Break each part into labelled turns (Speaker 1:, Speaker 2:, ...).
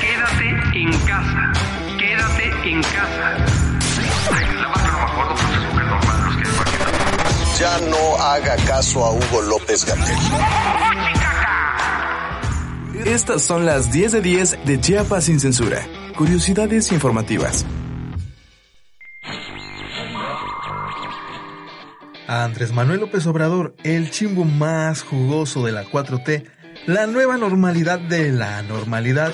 Speaker 1: Quédate en casa. Quédate en casa. Ay, la verdad no me acuerdo, es porque normal los que
Speaker 2: Ya no haga caso a Hugo López Gatel.
Speaker 3: Estas son las 10 de 10 de Chiapas sin censura. Curiosidades informativas.
Speaker 4: Andrés Manuel López Obrador, el chimbo más jugoso de la 4T, la nueva normalidad de la normalidad,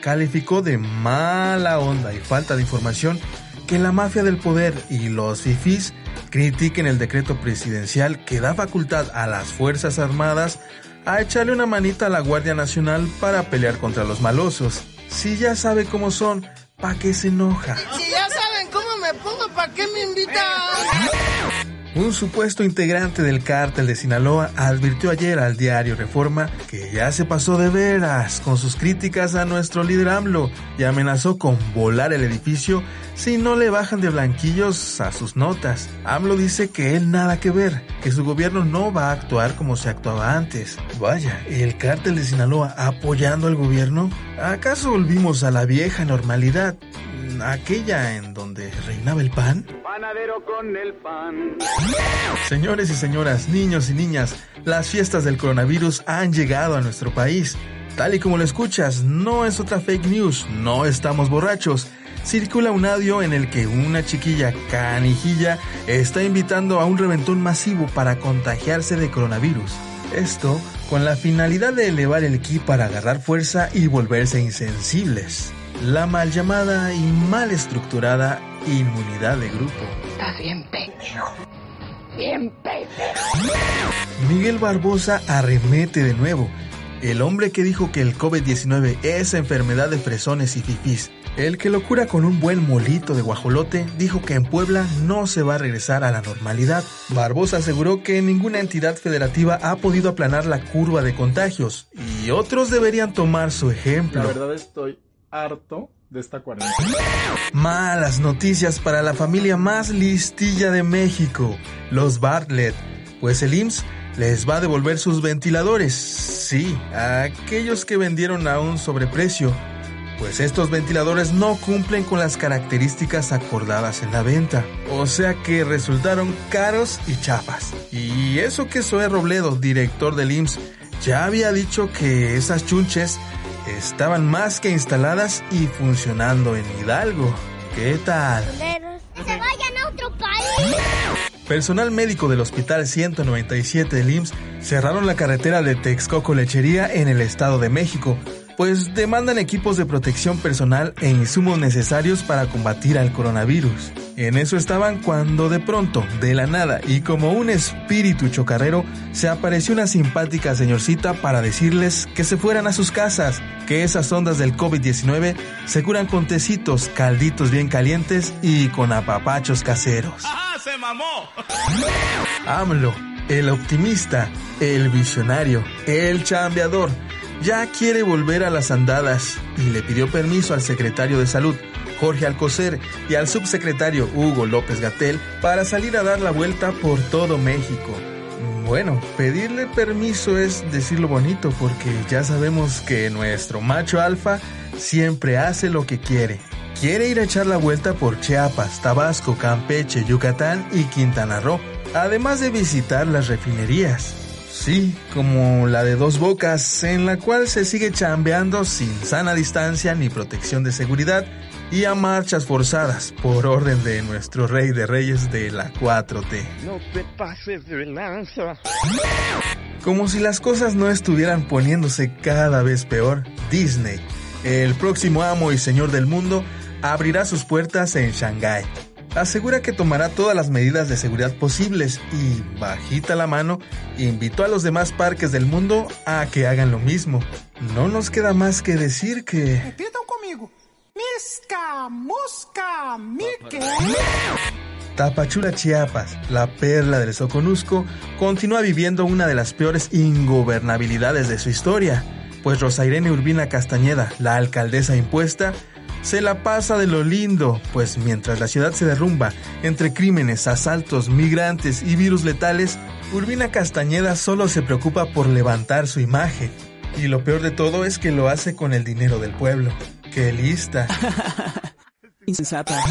Speaker 4: calificó de mala onda y falta de información que la mafia del poder y los fifís critiquen el decreto presidencial que da facultad a las Fuerzas Armadas a echarle una manita a la Guardia Nacional para pelear contra los malosos. Si ya sabe cómo son, ¿pa' qué se enoja?
Speaker 5: Si ya saben cómo me pongo, ¿para qué me invitan?
Speaker 4: Un supuesto integrante del cártel de Sinaloa advirtió ayer al diario Reforma que ya se pasó de veras con sus críticas a nuestro líder AMLO y amenazó con volar el edificio si no le bajan de blanquillos a sus notas. AMLO dice que él nada que ver, que su gobierno no va a actuar como se actuaba antes. Vaya, ¿el cártel de Sinaloa apoyando al gobierno? ¿Acaso volvimos a la vieja normalidad? Aquella en donde reinaba el pan?
Speaker 1: Panadero con el pan.
Speaker 4: Señores y señoras, niños y niñas, las fiestas del coronavirus han llegado a nuestro país. Tal y como lo escuchas, no es otra fake news, no estamos borrachos. Circula un audio en el que una chiquilla canijilla está invitando a un reventón masivo para contagiarse de coronavirus. Esto con la finalidad de elevar el ki para agarrar fuerza y volverse insensibles la mal llamada y mal estructurada inmunidad de grupo.
Speaker 5: Estás bien pendejo. Bien pendejo.
Speaker 4: Miguel Barbosa arremete de nuevo. El hombre que dijo que el COVID-19 es enfermedad de fresones y fifís. El que lo cura con un buen molito de guajolote dijo que en Puebla no se va a regresar a la normalidad. Barbosa aseguró que ninguna entidad federativa ha podido aplanar la curva de contagios y otros deberían tomar su ejemplo.
Speaker 6: La verdad estoy harto de esta cuarentena.
Speaker 4: Malas noticias para la familia más listilla de México, los Bartlett, pues el IMSS les va a devolver sus ventiladores. Sí, a aquellos que vendieron a un sobreprecio, pues estos ventiladores no cumplen con las características acordadas en la venta. O sea que resultaron caros y chafas. Y eso que Zoe Robledo, director del IMSS, ya había dicho que esas chunches estaban más que instaladas y funcionando en Hidalgo. ¿Qué tal?
Speaker 7: ¡Que se vayan a otro país!
Speaker 4: Personal médico del Hospital 197 del IMSS cerraron la carretera de Texcoco Lechería en el Estado de México, pues demandan equipos de protección personal e insumos necesarios para combatir al coronavirus. En eso estaban cuando de pronto, de la nada y como un espíritu chocarrero, se apareció una simpática señorcita para decirles que se fueran a sus casas, que esas ondas del COVID-19 se curan con tecitos, calditos bien calientes y con apapachos caseros.
Speaker 1: ¡Ah, se mamó!
Speaker 4: AMLO, el optimista, el visionario, el chambeador, ya quiere volver a las andadas y le pidió permiso al secretario de salud, Jorge Alcocer, y al subsecretario Hugo López Gatel para salir a dar la vuelta por todo México. Bueno, pedirle permiso es decirlo bonito porque ya sabemos que nuestro macho alfa siempre hace lo que quiere. Quiere ir a echar la vuelta por Chiapas, Tabasco, Campeche, Yucatán y Quintana Roo, además de visitar las refinerías. Sí, como la de dos bocas, en la cual se sigue chambeando sin sana distancia ni protección de seguridad y a marchas forzadas por orden de nuestro rey de reyes de la 4T.
Speaker 1: No te pases de lanza.
Speaker 4: Como si las cosas no estuvieran poniéndose cada vez peor, Disney, el próximo amo y señor del mundo, abrirá sus puertas en Shanghái. Asegura que tomará todas las medidas de seguridad posibles y, bajita la mano, invitó a los demás parques del mundo a que hagan lo mismo. no nos queda más que decir que...
Speaker 5: Repitam comigo. Misca, musca, mique.
Speaker 4: Tapachula Chiapas, la perla del Soconusco, continúa viviendo una de las peores ingobernabilidades de su historia, pues Rosa Irene Urbina Castañeda, la alcaldesa impuesta, se la pasa de lo lindo, pues mientras la ciudad se derrumba entre crímenes, asaltos, migrantes y virus letales, Urbina Castañeda solo se preocupa por levantar su imagen. Y lo peor de todo es que lo hace con el dinero del pueblo. ¡Qué lista!
Speaker 8: Insensata.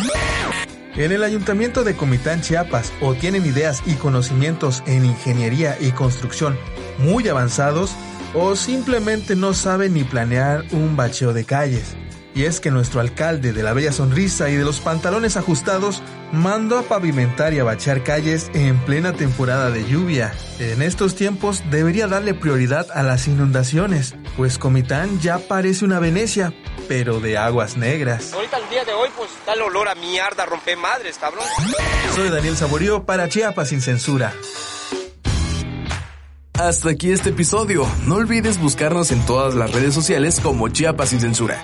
Speaker 4: En el ayuntamiento de Comitán, Chiapas, o tienen ideas y conocimientos en ingeniería y construcción muy avanzados, o simplemente no saben ni planear un bacheo de calles. Y es que nuestro alcalde de la bella sonrisa y de los pantalones ajustados mandó a pavimentar y a bachear calles en plena temporada de lluvia. En estos tiempos debería darle prioridad a las inundaciones, pues Comitán ya parece una Venecia, pero de aguas negras.
Speaker 9: Ahorita el día de hoy, pues está el olor a mierda, rompe madres, cabrón.
Speaker 4: Soy Daniel Saborío para Chiapas sin censura.
Speaker 3: Hasta aquí este episodio. No olvides buscarnos en todas las redes sociales como Chiapas sin censura.